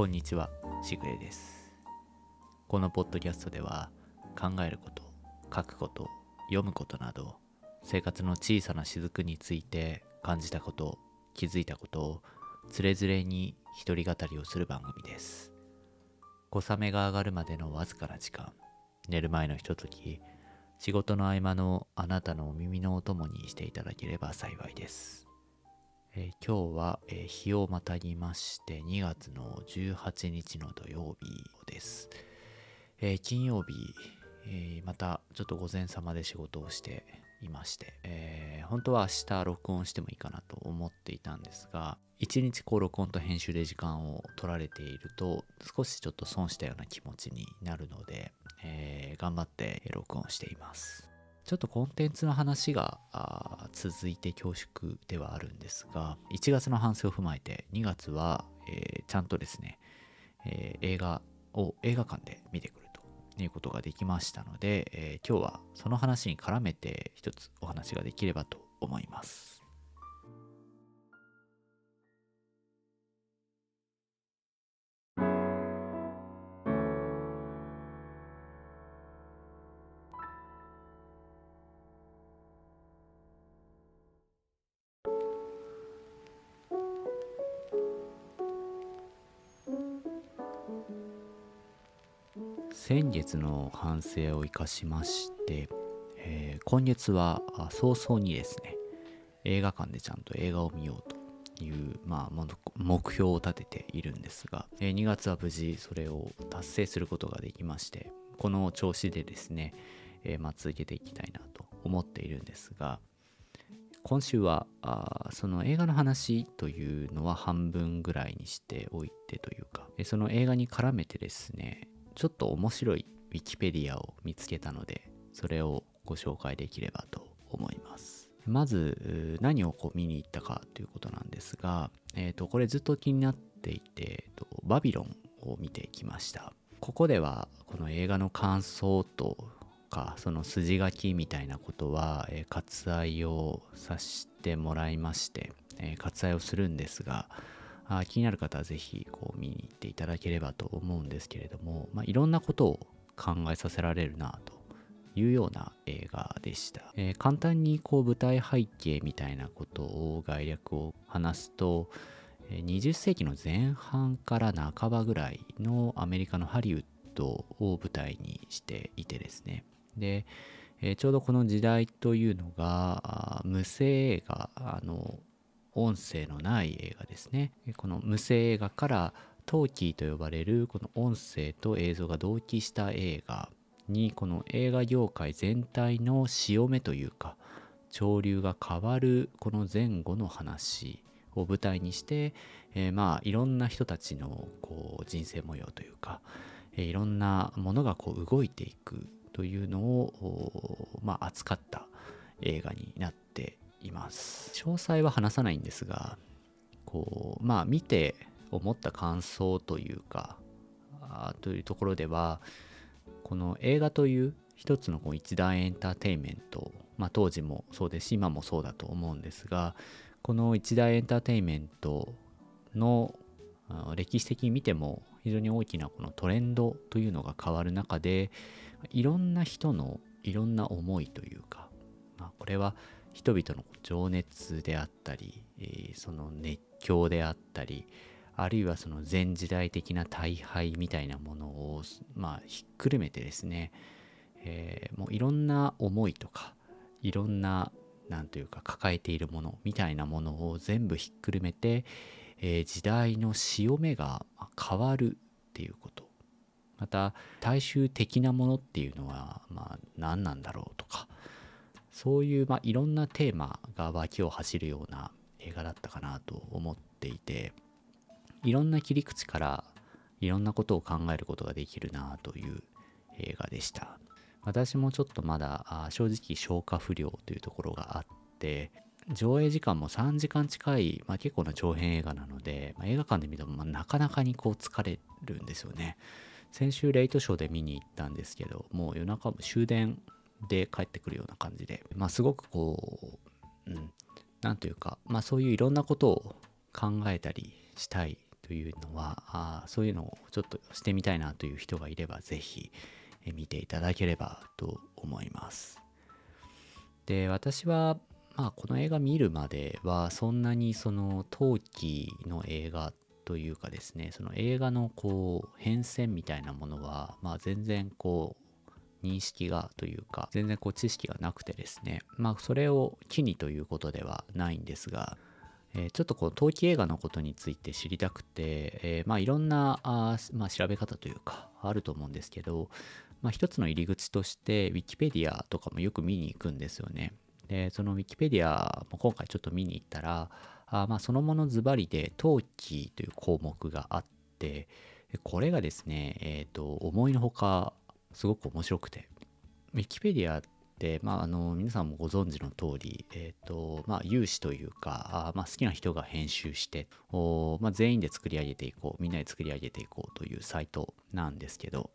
こんにちは、しぐれです。このポッドキャストでは、考えること、書くこと、読むことなど、生活の小さな雫について感じたこと、気づいたことを、つれづれに一人語りをする番組です。小雨が上がるまでのわずかな時間、寝る前のひととき、仕事の合間のあなたのお耳のお供にしていただければ幸いです。えー今日は、えー日をまたぎまして2月の18日の土曜日です。えー金曜日、えまたちょっと午前様で仕事をしていまして、え本当は明日録音してもいいかなと思っていたんですが、一日こう録音と編集で時間を取られていると少しちょっと損したような気持ちになるので、え頑張って録音しています。ちょっとコンテンツの話が続いて恐縮ではあるんですが、1月の反省を踏まえて、2月は、えーちゃんとですね、えー映画を映画館で見てくるということができましたので、えー今日はその話に絡めて一つお話ができればと思います。先月の反省を生かしまして、えー今月は早々にですね映画館でちゃんと映画を見ようという、まあ、目標を立てているんですが、え2月は無事それを達成することができましてこの調子でですね、えーまあ、続けていきたいなと思っているんですが今週はあその映画の話というのは半分ぐらいにしておいてというかその映画に絡めてですねちょっと面白いウィキペディアを見つけたのでそれをご紹介できればと思います。まず何をこう見に行ったかということなんですが、えー、とこれずっと気になっていて、えーとバビロンを見てきました。ここではこの映画の感想とかその筋書きみたいなことは、えー割愛をさせてもらいまして、えー割愛をするんですがあ気になる方はぜひこう見に行っていただければと思うんですけれども、まあ、いろんなことを考えさせられるなというような映画でした、えー簡単にこう舞台背景みたいなことを概略を話すと20世紀の前半から半ばぐらいのアメリカのハリウッドを舞台にしていてですね。で、えちょうどこの時代というのが無声映画あの音声のない映画ですね。この無声映画からトーキーと呼ばれるこの音声と映像が同期した映画にこの映画業界全体の潮目というか潮流が変わるこの前後の話を舞台にして、えーまあいろんな人たちのこう人生模様というか、えーいろんなものがこう動いていくというのを、まあ、扱った映画になっています。詳細は話さないんですがこうまあ見て思った感想というかというところではこの映画という一つのこう一大エンターテインメント、まあ、当時もそうですし今もそうだと思うんですがこの一大エンターテインメントの歴史的に見ても非常に大きなこのトレンドというのが変わる中でいろんな人のいろんな思いというか、まあ、これは人々の情熱であったり、えーその熱狂であったりあるいはその前時代的な大敗みたいなものを、まあ、ひっくるめてですね、えーもういろんな思いとかいろんななんというか抱えているものみたいなものを全部ひっくるめて、えー時代の潮目が変わるっていうこと。また大衆的なものっていうのは、まあ、何なんだろうとかそういう、まあ、いろんなテーマが脇を走るような映画だったかなと思っていていろんな切り口からいろんなことを考えることができるなという映画でした。私もちょっとまだ正直消化不良というところがあって上映時間も3時間近い、まあ、結構な長編映画なので、まあ映画館で見てもまなかなかにこう疲れるんですよね。先週レイトショーで見に行ったんですけどもう夜中も終電で帰ってくるような感じでまあすごくこううんなんというかまあそういういろんなことを考えたりしたいというのはあそういうのをちょっとしてみたいなという人がいればぜひ見ていただければと思います。で私はまあこの映画見るまではそんなにその陶器の映画というかですねその映画のこう変遷みたいなものはまあ全然こう認識がというか全然こう知識がなくてですねまあそれを機にということではないんですがえー、ちょっとこう陶器映画のことについて知りたくて、えー、まあいろんなあ、まあ、調べ方というかあると思うんですけど、まあ、一つの入り口としてウィキペディアとかもよく見に行くんですよね。でそのウィキペディアも今回ちょっと見に行ったらあまあそのものズバリで陶器という項目があってこれがですね、えっ、ー、と思いのほかすごく面白くて。ウィキペディア、まあ、あの皆さんもご存知の通り、えーとまあ、有志というか、まあ、好きな人が編集してお、まあ、全員で作り上げていこうみんなで作り上げていこうというサイトなんですけど、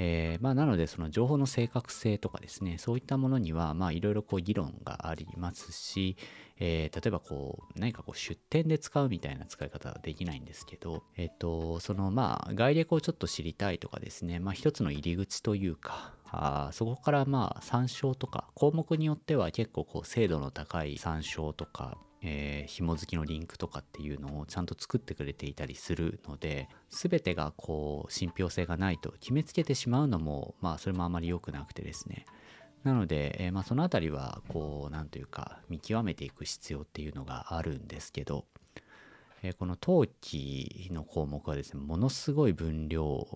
えーまあ、なのでその情報の正確性とかですねそういったものにはまあいろいろ議論がありますし、えー、例えばこう何かこう出店で使うみたいな使い方はできないんですけど、えっ、ー、とそのまあ概略をちょっと知りたいとかですね、まあ、一つの入り口というかあそこからまあ参照とか項目によっては結構こう精度の高い参照とかえー、紐付きのリンクとかっていうのをちゃんと作ってくれていたりするので全てがこう信憑性がないと決めつけてしまうのもまあそれもあまり良くなくてですね。なので、えー、まあ、その辺りはこう何というか見極めていく必要っていうのがあるんですけど、えー、この陶器の項目はですねものすごい分量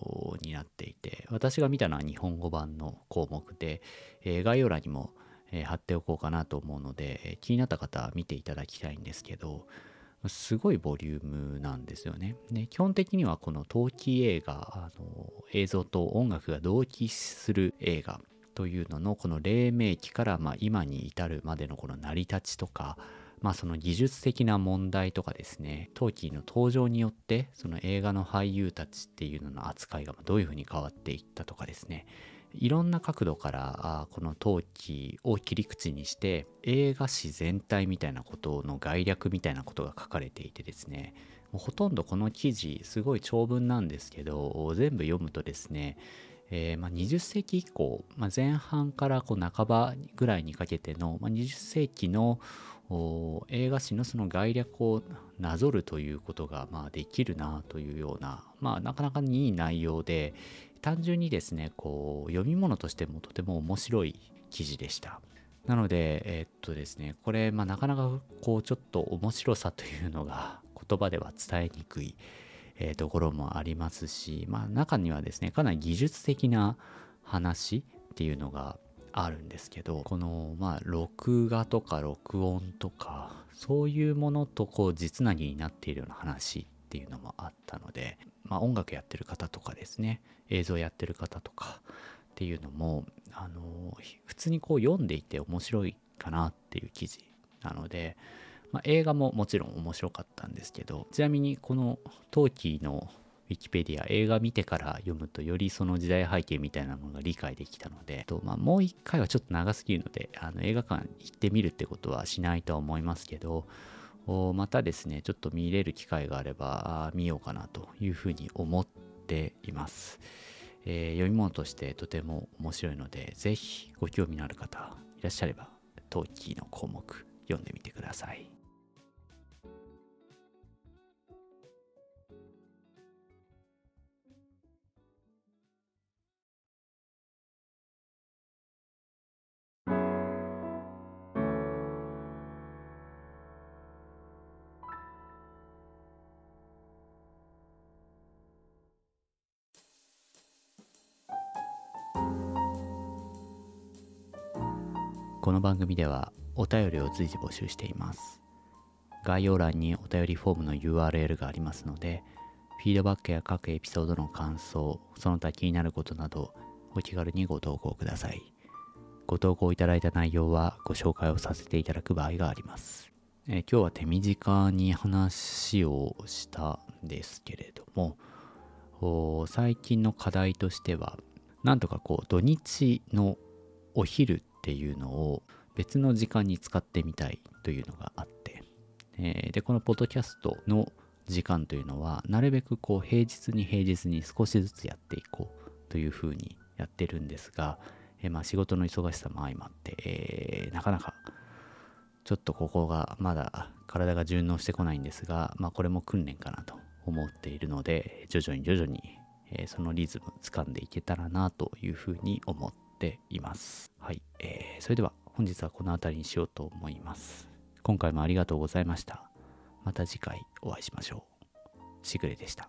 になっていて私が見たのは日本語版の項目で、え概要欄にもえ貼っておこうかなと思うので、え気になった方は見ていただきたいんですけど、すごいボリュームなんですよね。で基本的にはこの陶器映画、あの映像と音楽が同期する映画というののこの黎明期からま今に至るまでのこの成り立ちとか、まあその技術的な問題とかですね、陶器の登場によってその映画の俳優たちっていうのの扱いがどういうふうに変わっていったとかですね、いろんな角度からこの陶器を切り口にして映画史全体みたいなことの概略みたいなことが書かれていてですねほとんどこの記事すごい長文なんですけど全部読むとですね、えー、まあ、20世紀以降、まあ、前半からこう半ばぐらいにかけての、まあ、20世紀の映画史のその概略をなぞるということがまあできるなというような、まあ、なかなかにいい内容で、単純にですね、こう、読み物としてもとても面白い記事でした。なので、えー、っとですね、これ、まあ、なかなかこう、ちょっと面白さというのが言葉では伝えにくい、えー、ところもありますし、まあ、中にはですね、かなり技術的な話っていうのがあるんですけど、この、まあ、録画とか録音とか、そういうものとこう、実なぎになっているような話っていうのもあったので、まあ、音楽やってる方とかですね映像やってる方とかっていうのもあの普通にこう読んでいて面白いかなっていう記事なので、まあ、映画ももちろん面白かったんですけどちなみにこの陶器のウィキペディア映画見てから読むとよりその時代背景みたいなものが理解できたのでと、まあ、もう一回はちょっと長すぎるのであの映画館行ってみるってことはしないとは思いますけどまたですね、ちょっと見れる機会があれば見ようかなというふうに思っています。えー、読み物としてとても面白いので、ぜひご興味のある方いらっしゃれば、トーキーの項目読んでみてください。この番組ではお便りを随時募集しています。概要欄にお便りフォームの URL がありますので、フィードバックや各エピソードの感想、その他気になることなど、お気軽にご投稿ください。ご投稿いただいた内容はご紹介をさせていただく場合があります。え今日は手短に話をしたんですけれども、最近の課題としては、なんとかこう土日のお昼っていうのを別の時間に使ってみたいというのがあって、えー、で、このポッドキャストの時間というのはなるべくこう平日に平日に少しずつやっていこうというふうにやってるんですが、えー、まあ仕事の忙しさも相まって、えー、なかなかちょっとここがまだ体が順応してこないんですが、まあ、これも訓練かなと思っているので徐々に徐々に、そのリズム掴んでいけたらなというふうに思ってています。はい、えー、それでは本日はこの辺りにしようと思います。今回もありがとうございました。また次回お会いしましょう。しぐれでした。